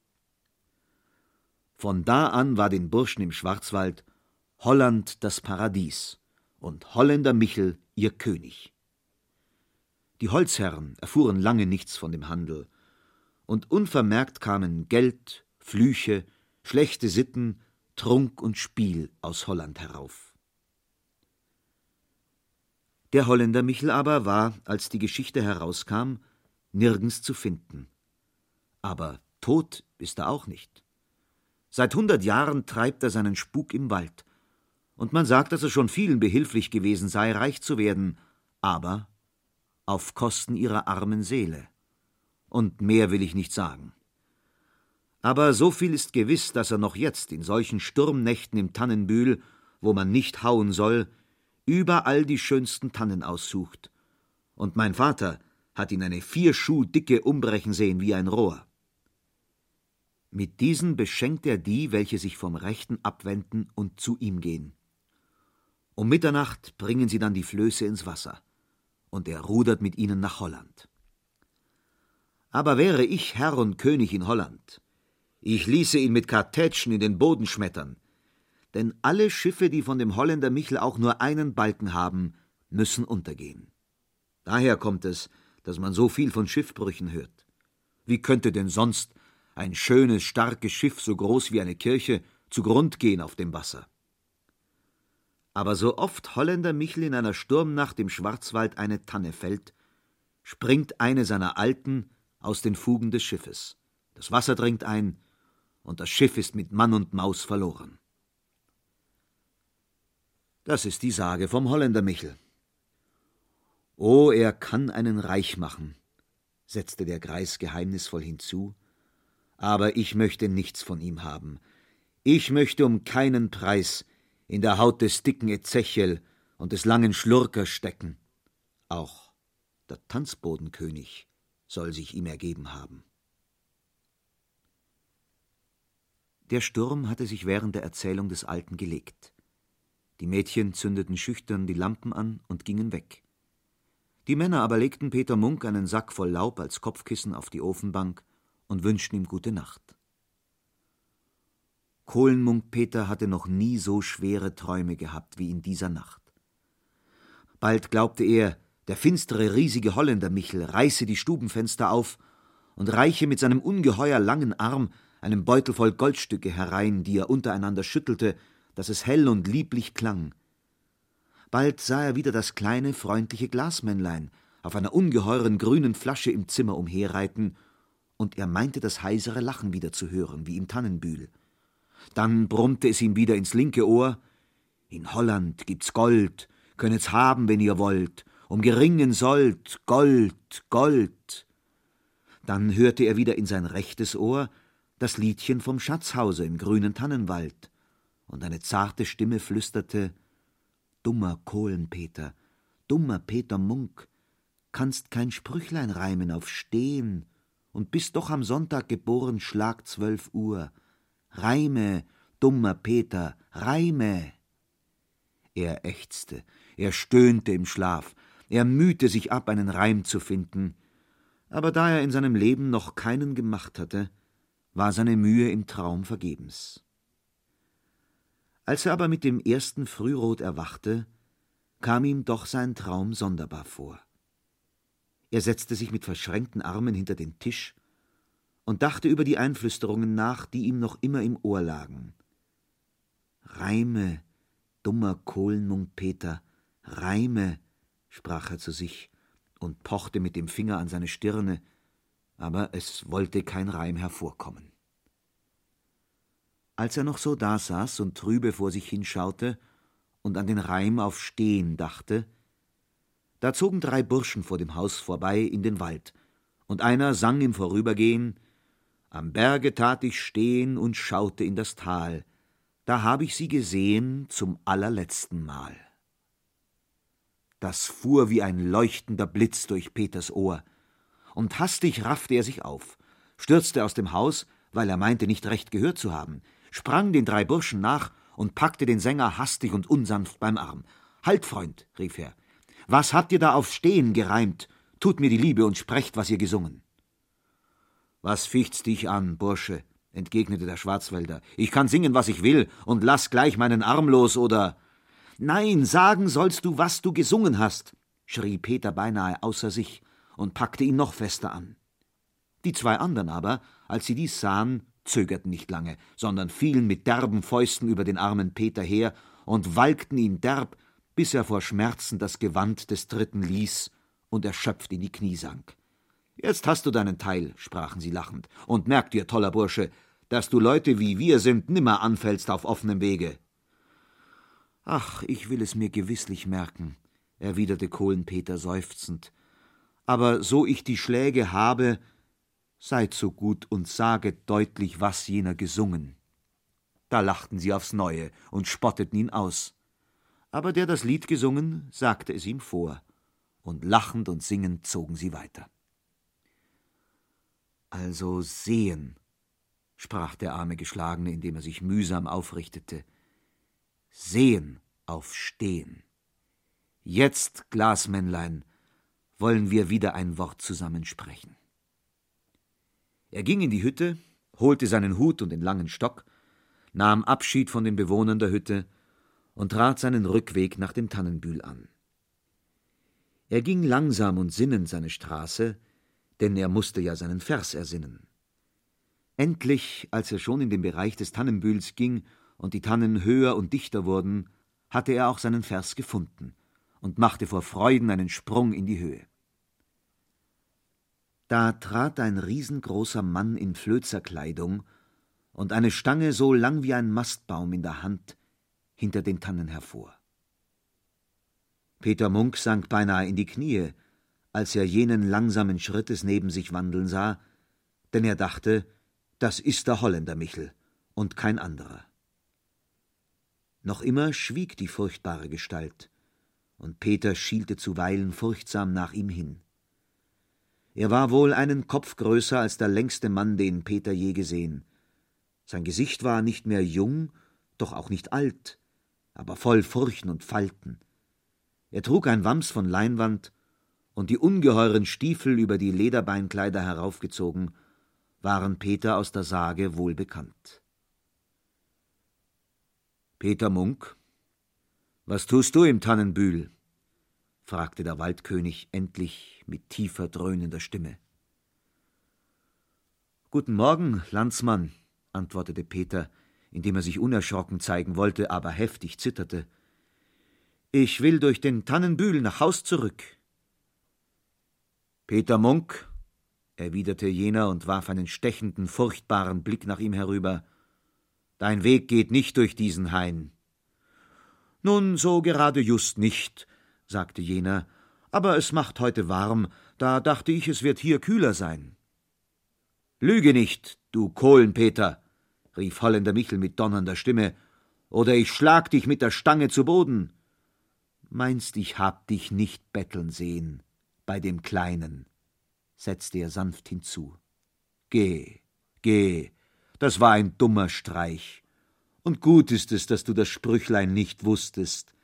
Von da an war den Burschen im Schwarzwald Holland das Paradies und Holländer Michel ihr König. Die Holzherren erfuhren lange nichts von dem Handel, und unvermerkt kamen Geld, Flüche, schlechte Sitten, Trunk und Spiel aus Holland herauf. Der Holländer Michel aber war, als die Geschichte herauskam, nirgends zu finden. Aber tot ist er auch nicht. Seit hundert Jahren treibt er seinen Spuk im Wald und man sagt, dass es schon vielen behilflich gewesen sei, reich zu werden, aber auf Kosten ihrer armen Seele. Und mehr will ich nicht sagen. Aber so viel ist gewiss, dass er noch jetzt in solchen Sturmnächten im Tannenbühl, wo man nicht hauen soll, überall die schönsten Tannen aussucht. Und mein Vater hat ihn eine vier Schuh dicke umbrechen sehen wie ein Rohr. Mit diesen beschenkt er die, welche sich vom Rechten abwenden und zu ihm gehen. Um Mitternacht bringen sie dann die Flöße ins Wasser, und er rudert mit ihnen nach Holland. Aber wäre ich Herr und König in Holland, ich ließe ihn mit Kartätschen in den Boden schmettern, denn alle Schiffe, die von dem Holländer Michel auch nur einen Balken haben, müssen untergehen. Daher kommt es, dass man so viel von Schiffbrüchen hört. Wie könnte denn sonst ein schönes, starkes Schiff, so groß wie eine Kirche, zugrund gehen auf dem Wasser? Aber so oft Holländer Michel in einer Sturmnacht im Schwarzwald eine Tanne fällt, springt eine seiner Alten aus den Fugen des Schiffes. Das Wasser dringt ein, und das Schiff ist mit Mann und Maus verloren. Das ist die Sage vom Holländer Michel. Oh, er kann einen reich machen, setzte der Greis geheimnisvoll hinzu, aber ich möchte nichts von ihm haben. Ich möchte um keinen Preis in der Haut des dicken Ezechiel und des langen Schlurkers stecken. Auch der Tanzbodenkönig soll sich ihm ergeben haben. Der Sturm hatte sich während der Erzählung des Alten gelegt. Die Mädchen zündeten schüchtern die Lampen an und gingen weg. Die Männer aber legten Peter Munk einen Sack voll Laub als Kopfkissen auf die Ofenbank und wünschten ihm gute Nacht. Kohlenmunk Peter hatte noch nie so schwere Träume gehabt wie in dieser Nacht. Bald glaubte er, der finstere, riesige Holländer Michel reiße die Stubenfenster auf und reiche mit seinem ungeheuer langen Arm einen Beutel voll Goldstücke herein, die er untereinander schüttelte, dass es hell und lieblich klang. Bald sah er wieder das kleine, freundliche Glasmännlein auf einer ungeheuren grünen Flasche im Zimmer umherreiten, und er meinte das heisere Lachen wieder zu hören, wie im Tannenbühl. Dann brummte es ihm wieder ins linke Ohr In Holland gibt's Gold, könnet's haben, wenn ihr wollt, um geringen Sold, Gold, Gold. Dann hörte er wieder in sein rechtes Ohr das Liedchen vom Schatzhause im grünen Tannenwald, und eine zarte Stimme flüsterte Dummer Kohlenpeter, dummer Peter Munk, kannst kein Sprüchlein reimen auf Stehen und bist doch am Sonntag geboren, Schlag zwölf Uhr. Reime, dummer Peter, Reime. Er ächzte, er stöhnte im Schlaf, er mühte sich ab, einen Reim zu finden, aber da er in seinem Leben noch keinen gemacht hatte, war seine Mühe im Traum vergebens. Als er aber mit dem ersten Frührot erwachte, kam ihm doch sein Traum sonderbar vor. Er setzte sich mit verschränkten Armen hinter den Tisch und dachte über die Einflüsterungen nach, die ihm noch immer im Ohr lagen. Reime, dummer Kohlenmunk Peter, Reime, sprach er zu sich und pochte mit dem Finger an seine Stirne, aber es wollte kein Reim hervorkommen. Als er noch so dasaß und trübe vor sich hinschaute und an den Reim auf Stehen dachte, da zogen drei Burschen vor dem Haus vorbei in den Wald, und einer sang im Vorübergehen Am Berge tat ich stehen und schaute in das Tal, da hab ich sie gesehen zum allerletzten Mal. Das fuhr wie ein leuchtender Blitz durch Peters Ohr, und hastig raffte er sich auf, stürzte aus dem Haus, weil er meinte, nicht recht gehört zu haben, sprang den drei Burschen nach und packte den Sänger hastig und unsanft beim Arm. Halt, Freund, rief er, was habt ihr da auf Stehen gereimt? Tut mir die Liebe und sprecht, was ihr gesungen. Was ficht's dich an, Bursche? entgegnete der Schwarzwälder. Ich kann singen, was ich will, und lass gleich meinen Arm los, oder. Nein, sagen sollst du, was du gesungen hast, schrie Peter beinahe außer sich und packte ihn noch fester an. Die zwei anderen aber, als sie dies sahen, zögerten nicht lange, sondern fielen mit derben Fäusten über den armen Peter her und walkten ihn derb, bis er vor Schmerzen das Gewand des Dritten ließ und erschöpft in die Knie sank. Jetzt hast du deinen Teil, sprachen sie lachend, und merk dir, toller Bursche, dass du Leute wie wir sind nimmer anfällst auf offenem Wege. Ach, ich will es mir gewisslich merken, erwiderte Kohlenpeter seufzend. Aber so ich die Schläge habe, Seid so gut und saget deutlich, was jener gesungen. Da lachten sie aufs Neue und spotteten ihn aus. Aber der das Lied gesungen, sagte es ihm vor, und lachend und singend zogen sie weiter. Also sehen, sprach der arme Geschlagene, indem er sich mühsam aufrichtete. Sehen auf Stehen. Jetzt, Glasmännlein, wollen wir wieder ein Wort zusammen sprechen. Er ging in die Hütte, holte seinen Hut und den langen Stock, nahm Abschied von den Bewohnern der Hütte und trat seinen Rückweg nach dem Tannenbühl an. Er ging langsam und sinnend seine Straße, denn er musste ja seinen Vers ersinnen. Endlich, als er schon in den Bereich des Tannenbühls ging und die Tannen höher und dichter wurden, hatte er auch seinen Vers gefunden und machte vor Freuden einen Sprung in die Höhe. Da trat ein riesengroßer Mann in Flözerkleidung und eine Stange so lang wie ein Mastbaum in der Hand hinter den Tannen hervor. Peter Munk sank beinahe in die Knie, als er jenen langsamen Schrittes neben sich wandeln sah, denn er dachte, das ist der Holländer Michel und kein anderer. Noch immer schwieg die furchtbare Gestalt, und Peter schielte zuweilen furchtsam nach ihm hin. Er war wohl einen Kopf größer als der längste Mann, den Peter je gesehen. Sein Gesicht war nicht mehr jung, doch auch nicht alt, aber voll Furchen und Falten. Er trug ein Wams von Leinwand, und die ungeheuren Stiefel über die Lederbeinkleider heraufgezogen, waren Peter aus der Sage wohl bekannt. Peter Munk, was tust du im Tannenbühl? Fragte der Waldkönig endlich mit tiefer, dröhnender Stimme. Guten Morgen, Landsmann, antwortete Peter, indem er sich unerschrocken zeigen wollte, aber heftig zitterte. Ich will durch den Tannenbühl nach Haus zurück. Peter Munk, erwiderte jener und warf einen stechenden, furchtbaren Blick nach ihm herüber, dein Weg geht nicht durch diesen Hain. Nun, so gerade just nicht, sagte jener, aber es macht heute warm, da dachte ich, es wird hier kühler sein. Lüge nicht, du Kohlenpeter, rief Holländer Michel mit donnernder Stimme, oder ich schlag dich mit der Stange zu Boden. Meinst, ich hab dich nicht betteln sehen, bei dem Kleinen, setzte er sanft hinzu. Geh, geh, das war ein dummer Streich. Und gut ist es, dass du das Sprüchlein nicht wusstest.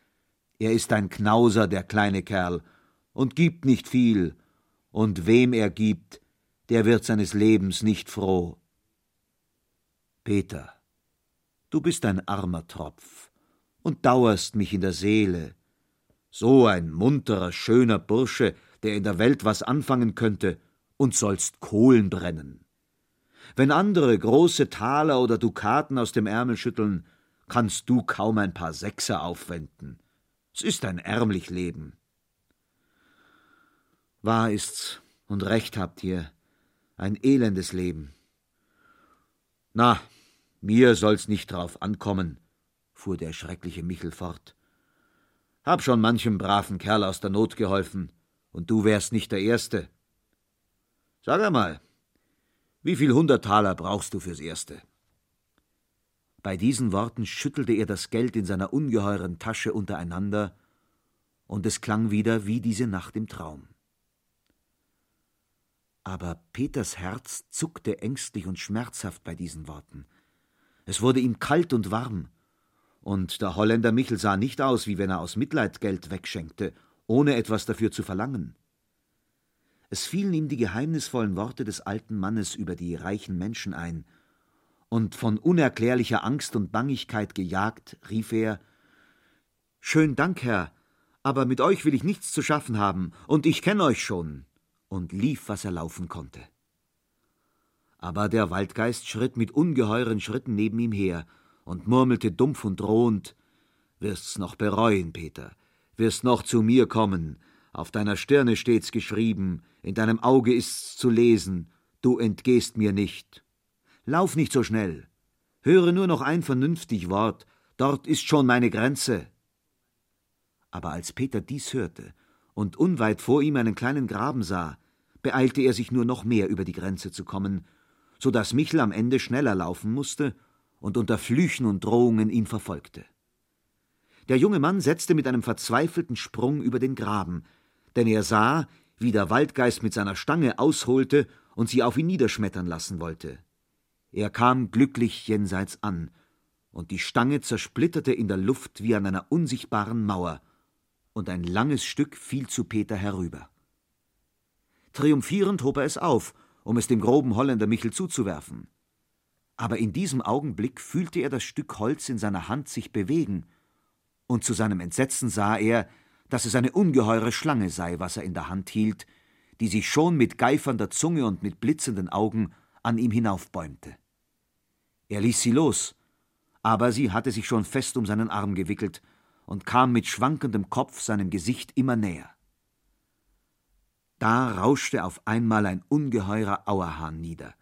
Er ist ein Knauser, der kleine Kerl, und gibt nicht viel, und wem er gibt, der wird seines Lebens nicht froh. Peter, du bist ein armer Tropf und dauerst mich in der Seele. So ein munterer, schöner Bursche, der in der Welt was anfangen könnte, und sollst Kohlen brennen. Wenn andere große Taler oder Dukaten aus dem Ärmel schütteln, kannst du kaum ein paar Sechser aufwenden. Es ist ein ärmlich Leben. Wahr ist's, und recht habt ihr, ein elendes Leben. Na, mir soll's nicht drauf ankommen, fuhr der schreckliche Michel fort. Hab schon manchem braven Kerl aus der Not geholfen, und du wärst nicht der Erste. Sag einmal, wie viel hundert Taler brauchst du fürs Erste? Bei diesen Worten schüttelte er das Geld in seiner ungeheuren Tasche untereinander, und es klang wieder wie diese Nacht im Traum. Aber Peters Herz zuckte ängstlich und schmerzhaft bei diesen Worten. Es wurde ihm kalt und warm, und der Holländer Michel sah nicht aus, wie wenn er aus Mitleid Geld wegschenkte, ohne etwas dafür zu verlangen. Es fielen ihm die geheimnisvollen Worte des alten Mannes über die reichen Menschen ein, und von unerklärlicher Angst und Bangigkeit gejagt, rief er Schön Dank, Herr, aber mit euch will ich nichts zu schaffen haben, und ich kenn euch schon, und lief, was er laufen konnte. Aber der Waldgeist schritt mit ungeheuren Schritten neben ihm her und murmelte dumpf und drohend Wirst's noch bereuen, Peter, wirst noch zu mir kommen, auf deiner Stirne steht's geschrieben, in deinem Auge ist's zu lesen, du entgehst mir nicht. Lauf nicht so schnell. Höre nur noch ein vernünftig Wort, dort ist schon meine Grenze. Aber als Peter dies hörte und unweit vor ihm einen kleinen Graben sah, beeilte er sich nur noch mehr über die Grenze zu kommen, so dass Michel am Ende schneller laufen musste und unter Flüchen und Drohungen ihn verfolgte. Der junge Mann setzte mit einem verzweifelten Sprung über den Graben, denn er sah, wie der Waldgeist mit seiner Stange ausholte und sie auf ihn niederschmettern lassen wollte. Er kam glücklich jenseits an, und die Stange zersplitterte in der Luft wie an einer unsichtbaren Mauer, und ein langes Stück fiel zu Peter herüber. Triumphierend hob er es auf, um es dem groben Holländer Michel zuzuwerfen. Aber in diesem Augenblick fühlte er das Stück Holz in seiner Hand sich bewegen, und zu seinem Entsetzen sah er, dass es eine ungeheure Schlange sei, was er in der Hand hielt, die sich schon mit geifernder Zunge und mit blitzenden Augen an ihm hinaufbäumte. Er ließ sie los, aber sie hatte sich schon fest um seinen Arm gewickelt und kam mit schwankendem Kopf seinem Gesicht immer näher. Da rauschte auf einmal ein ungeheurer Auerhahn nieder,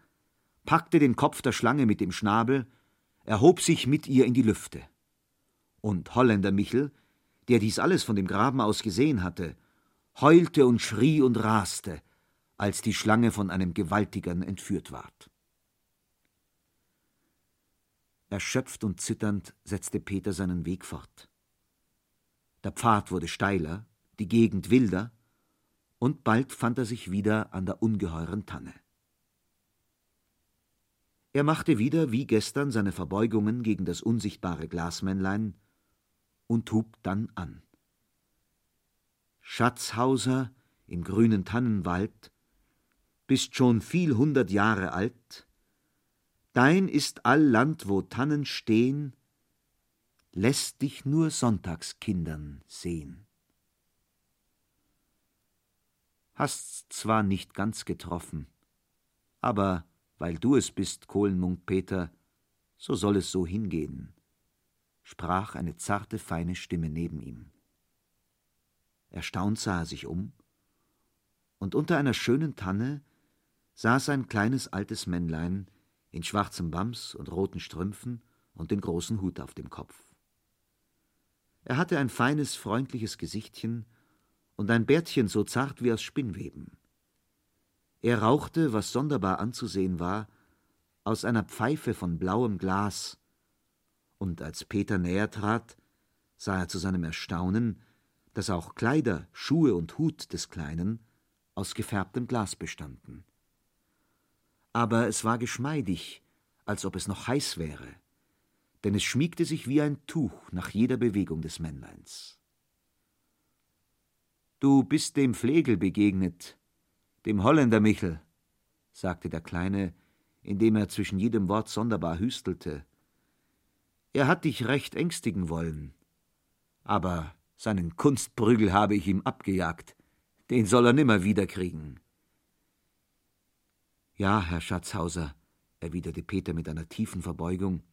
packte den Kopf der Schlange mit dem Schnabel, erhob sich mit ihr in die Lüfte. Und Holländer Michel, der dies alles von dem Graben aus gesehen hatte, heulte und schrie und raste, als die Schlange von einem Gewaltigern entführt ward. Erschöpft und zitternd setzte Peter seinen Weg fort. Der Pfad wurde steiler, die Gegend wilder, und bald fand er sich wieder an der ungeheuren Tanne. Er machte wieder wie gestern seine Verbeugungen gegen das unsichtbare Glasmännlein und hub dann an. Schatzhauser im grünen Tannenwald, bist schon viel hundert Jahre alt, dein ist all Land, wo Tannen stehn, lässt dich nur Sonntagskindern sehn. Hast's zwar nicht ganz getroffen, aber weil du es bist, Kohlenmunk Peter, so soll es so hingehen, sprach eine zarte, feine Stimme neben ihm. Erstaunt sah er sich um, und unter einer schönen Tanne saß ein kleines altes Männlein in schwarzem Wams und roten Strümpfen und den großen Hut auf dem Kopf. Er hatte ein feines, freundliches Gesichtchen und ein Bärtchen so zart wie aus Spinnweben. Er rauchte, was sonderbar anzusehen war, aus einer Pfeife von blauem Glas, und als Peter näher trat, sah er zu seinem Erstaunen, dass auch Kleider, Schuhe und Hut des Kleinen aus gefärbtem Glas bestanden. Aber es war geschmeidig, als ob es noch heiß wäre, denn es schmiegte sich wie ein Tuch nach jeder Bewegung des Männleins. Du bist dem Flegel begegnet, dem Holländer Michel, sagte der Kleine, indem er zwischen jedem Wort sonderbar hüstelte. Er hat dich recht ängstigen wollen, aber seinen Kunstprügel habe ich ihm abgejagt, den soll er nimmer wiederkriegen. Ja, Herr Schatzhauser, erwiderte Peter mit einer tiefen Verbeugung,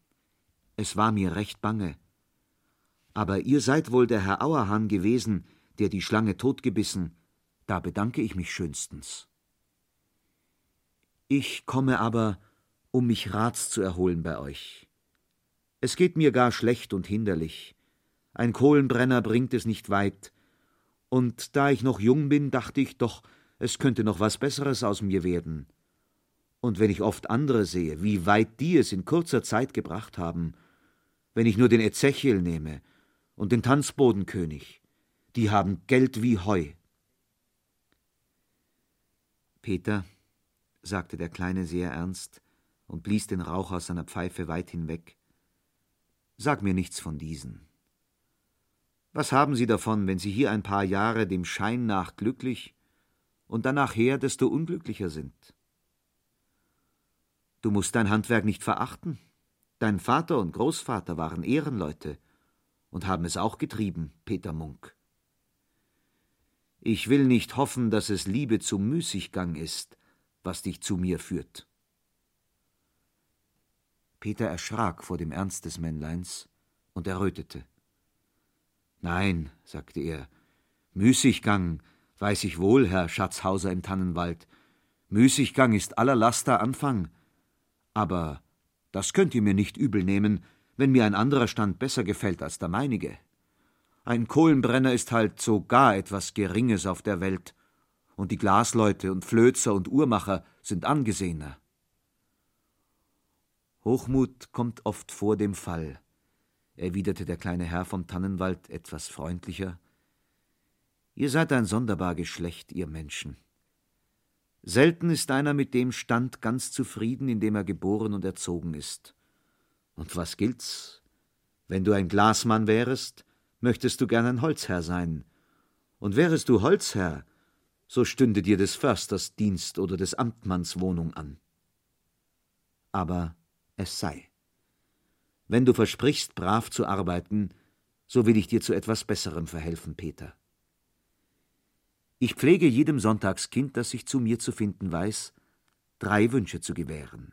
es war mir recht bange. Aber ihr seid wohl der Herr Auerhahn gewesen, der die Schlange totgebissen, da bedanke ich mich schönstens. Ich komme aber, um mich Rats zu erholen bei euch. Es geht mir gar schlecht und hinderlich. Ein Kohlenbrenner bringt es nicht weit, und da ich noch jung bin, dachte ich doch, es könnte noch was Besseres aus mir werden. Und wenn ich oft andere sehe, wie weit die es in kurzer Zeit gebracht haben, wenn ich nur den Ezechiel nehme und den Tanzbodenkönig, die haben Geld wie Heu. Peter, sagte der Kleine sehr ernst und blies den Rauch aus seiner Pfeife weit hinweg, sag mir nichts von diesen. Was haben Sie davon, wenn Sie hier ein paar Jahre dem Schein nach glücklich und dann nachher desto unglücklicher sind? Du musst dein Handwerk nicht verachten. Dein Vater und Großvater waren Ehrenleute und haben es auch getrieben, Peter Munk. Ich will nicht hoffen, dass es Liebe zum Müßiggang ist, was dich zu mir führt. Peter erschrak vor dem Ernst des Männleins und errötete. Nein, sagte er, Müßiggang weiß ich wohl, Herr Schatzhauser im Tannenwald. Müßiggang ist aller Laster Anfang. Aber das könnt ihr mir nicht übel nehmen, wenn mir ein anderer Stand besser gefällt als der meinige. Ein Kohlenbrenner ist halt so gar etwas Geringes auf der Welt, und die Glasleute und Flözer und Uhrmacher sind angesehener. Hochmut kommt oft vor dem Fall, erwiderte der kleine Herr vom Tannenwald etwas freundlicher. Ihr seid ein sonderbar Geschlecht, ihr Menschen. Selten ist einer mit dem Stand ganz zufrieden, in dem er geboren und erzogen ist. Und was gilt's? Wenn du ein Glasmann wärest, möchtest du gern ein Holzherr sein. Und wärest du Holzherr, so stünde dir des Försters Dienst oder des Amtmanns Wohnung an. Aber es sei. Wenn du versprichst, brav zu arbeiten, so will ich dir zu etwas Besserem verhelfen, Peter. Ich pflege jedem Sonntagskind, das sich zu mir zu finden weiß, drei Wünsche zu gewähren.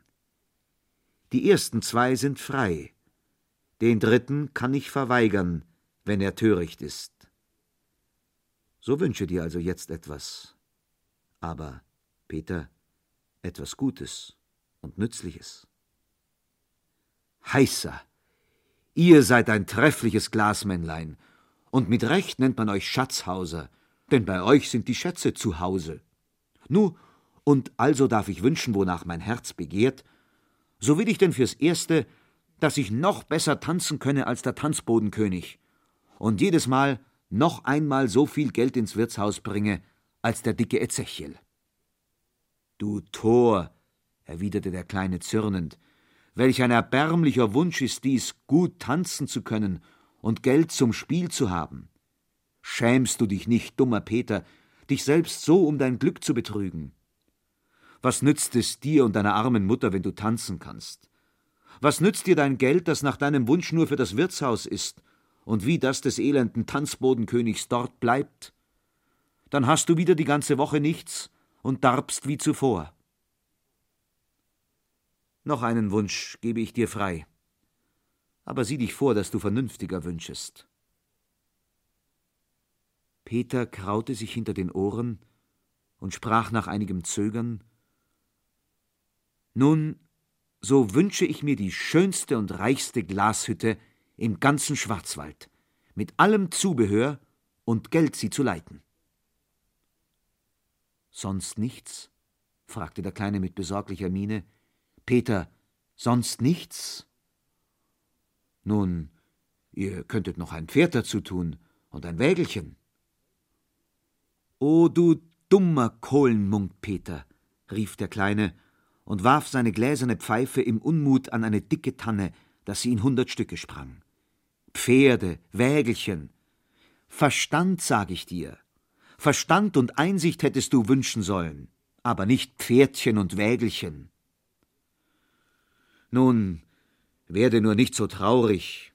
Die ersten zwei sind frei, den dritten kann ich verweigern, wenn er töricht ist. So wünsche dir also jetzt etwas. Aber, Peter, etwas Gutes und Nützliches. Heißer, ihr seid ein treffliches Glasmännlein, und mit Recht nennt man euch Schatzhauser, denn bei euch sind die Schätze zu Hause. Nu, und also darf ich wünschen, wonach mein Herz begehrt, so will ich denn fürs Erste, dass ich noch besser tanzen könne als der Tanzbodenkönig, und jedes Mal noch einmal so viel Geld ins Wirtshaus bringe als der dicke Ezechiel. Du Tor, erwiderte der Kleine zürnend, Welch ein erbärmlicher Wunsch ist dies, gut tanzen zu können und Geld zum Spiel zu haben. Schämst du dich nicht, dummer Peter, dich selbst so um dein Glück zu betrügen? Was nützt es dir und deiner armen Mutter, wenn du tanzen kannst? Was nützt dir dein Geld, das nach deinem Wunsch nur für das Wirtshaus ist und wie das des elenden Tanzbodenkönigs dort bleibt? Dann hast du wieder die ganze Woche nichts und darbst wie zuvor. Noch einen Wunsch gebe ich dir frei. Aber sieh dich vor, dass du vernünftiger wünschest. Peter kraute sich hinter den Ohren und sprach nach einigem Zögern Nun, so wünsche ich mir die schönste und reichste Glashütte im ganzen Schwarzwald, mit allem Zubehör und Geld sie zu leiten. Sonst nichts? fragte der Kleine mit besorglicher Miene. Peter, sonst nichts? Nun, ihr könntet noch ein Pferd dazu tun und ein Wägelchen. O du dummer Kohlenmunk, Peter, rief der Kleine und warf seine gläserne Pfeife im Unmut an eine dicke Tanne, dass sie in hundert Stücke sprang. Pferde, Wägelchen. Verstand, sag ich dir. Verstand und Einsicht hättest du wünschen sollen, aber nicht Pferdchen und Wägelchen. Nun, werde nur nicht so traurig.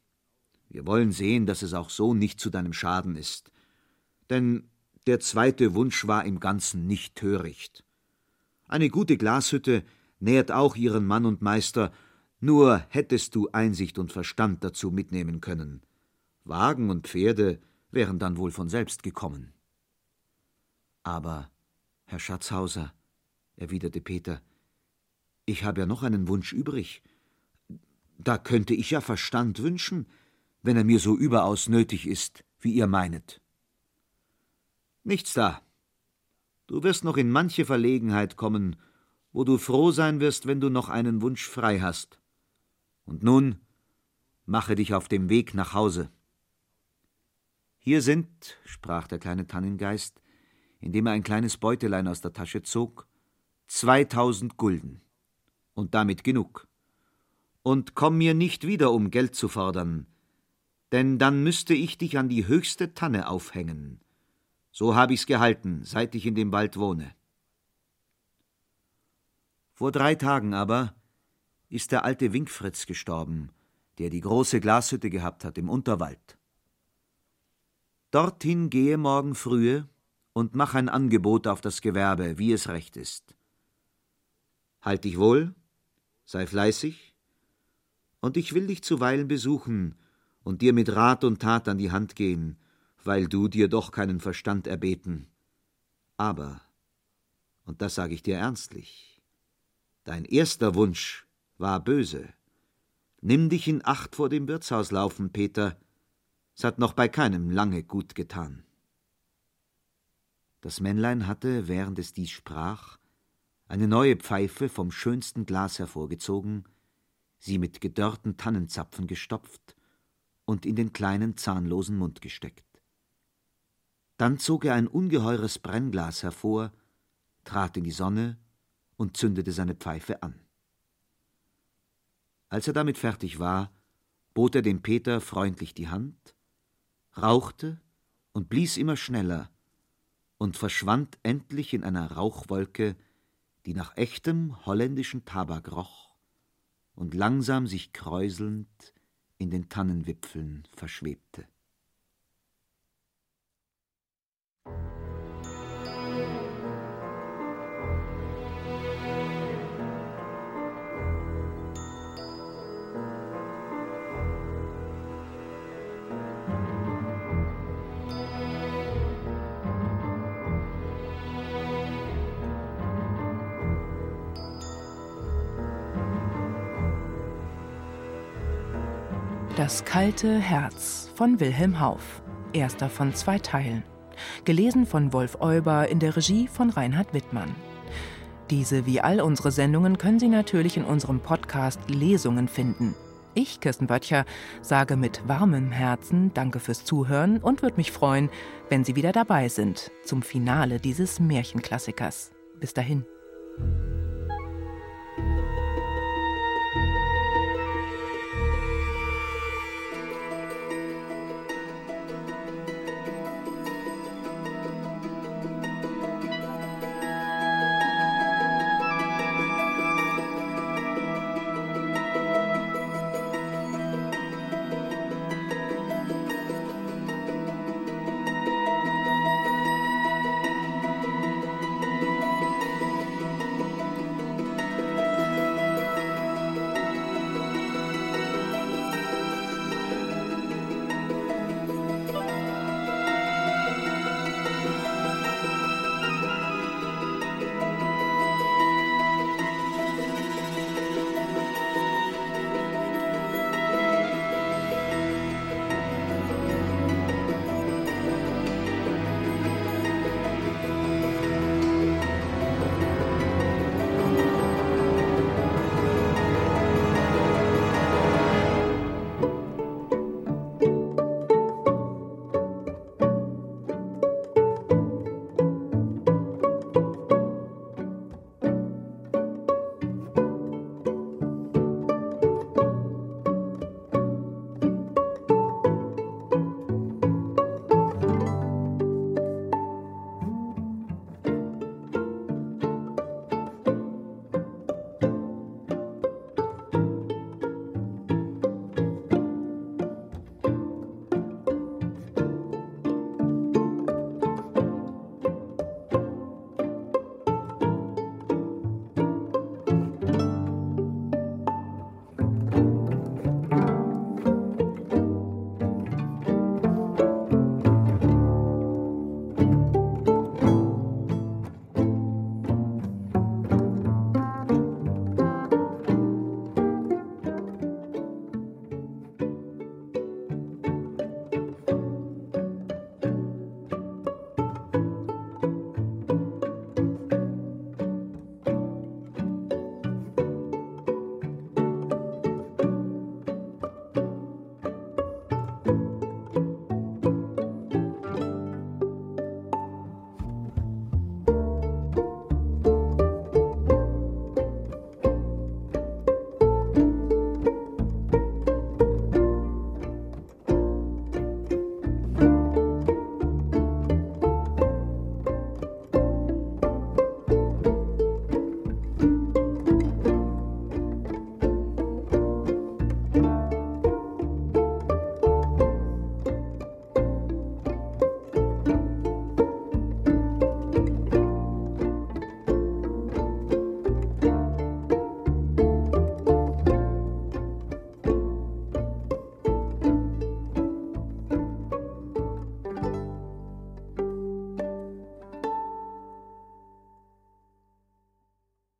Wir wollen sehen, dass es auch so nicht zu deinem Schaden ist. Denn der zweite Wunsch war im Ganzen nicht töricht. Eine gute Glashütte nährt auch ihren Mann und Meister, nur hättest du Einsicht und Verstand dazu mitnehmen können. Wagen und Pferde wären dann wohl von selbst gekommen. Aber, Herr Schatzhauser, erwiderte Peter, ich habe ja noch einen Wunsch übrig. Da könnte ich ja Verstand wünschen, wenn er mir so überaus nötig ist, wie ihr meinet. Nichts da. Du wirst noch in manche Verlegenheit kommen, wo du froh sein wirst, wenn du noch einen Wunsch frei hast. Und nun mache dich auf dem Weg nach Hause. Hier sind, sprach der kleine Tannengeist, indem er ein kleines Beutelein aus der Tasche zog, zweitausend Gulden. Und damit genug. Und komm mir nicht wieder, um Geld zu fordern, denn dann müsste ich dich an die höchste Tanne aufhängen. So habe ich's gehalten, seit ich in dem Wald wohne. Vor drei Tagen aber ist der alte Winkfritz gestorben, der die große Glashütte gehabt hat im Unterwald. Dorthin gehe morgen frühe und mach ein Angebot auf das Gewerbe, wie es recht ist. Halt dich wohl, sei fleißig, und ich will dich zuweilen besuchen und dir mit Rat und Tat an die Hand gehen, weil du dir doch keinen Verstand erbeten. Aber, und das sage ich dir ernstlich, dein erster Wunsch war böse. Nimm dich in Acht vor dem Wirtshaus laufen, Peter. Es hat noch bei keinem lange gut getan. Das Männlein hatte, während es dies sprach, eine neue Pfeife vom schönsten Glas hervorgezogen, sie mit gedörrten Tannenzapfen gestopft und in den kleinen zahnlosen Mund gesteckt. Dann zog er ein ungeheures Brennglas hervor, trat in die Sonne und zündete seine Pfeife an. Als er damit fertig war, bot er dem Peter freundlich die Hand, rauchte und blies immer schneller und verschwand endlich in einer Rauchwolke, die nach echtem holländischen Tabak roch und langsam sich kräuselnd in den Tannenwipfeln verschwebte. Das kalte Herz von Wilhelm Hauff, erster von zwei Teilen. Gelesen von Wolf Euber in der Regie von Reinhard Wittmann. Diese wie all unsere Sendungen können Sie natürlich in unserem Podcast Lesungen finden. Ich, Kirsten Böttcher, sage mit warmem Herzen Danke fürs Zuhören und würde mich freuen, wenn Sie wieder dabei sind zum Finale dieses Märchenklassikers. Bis dahin.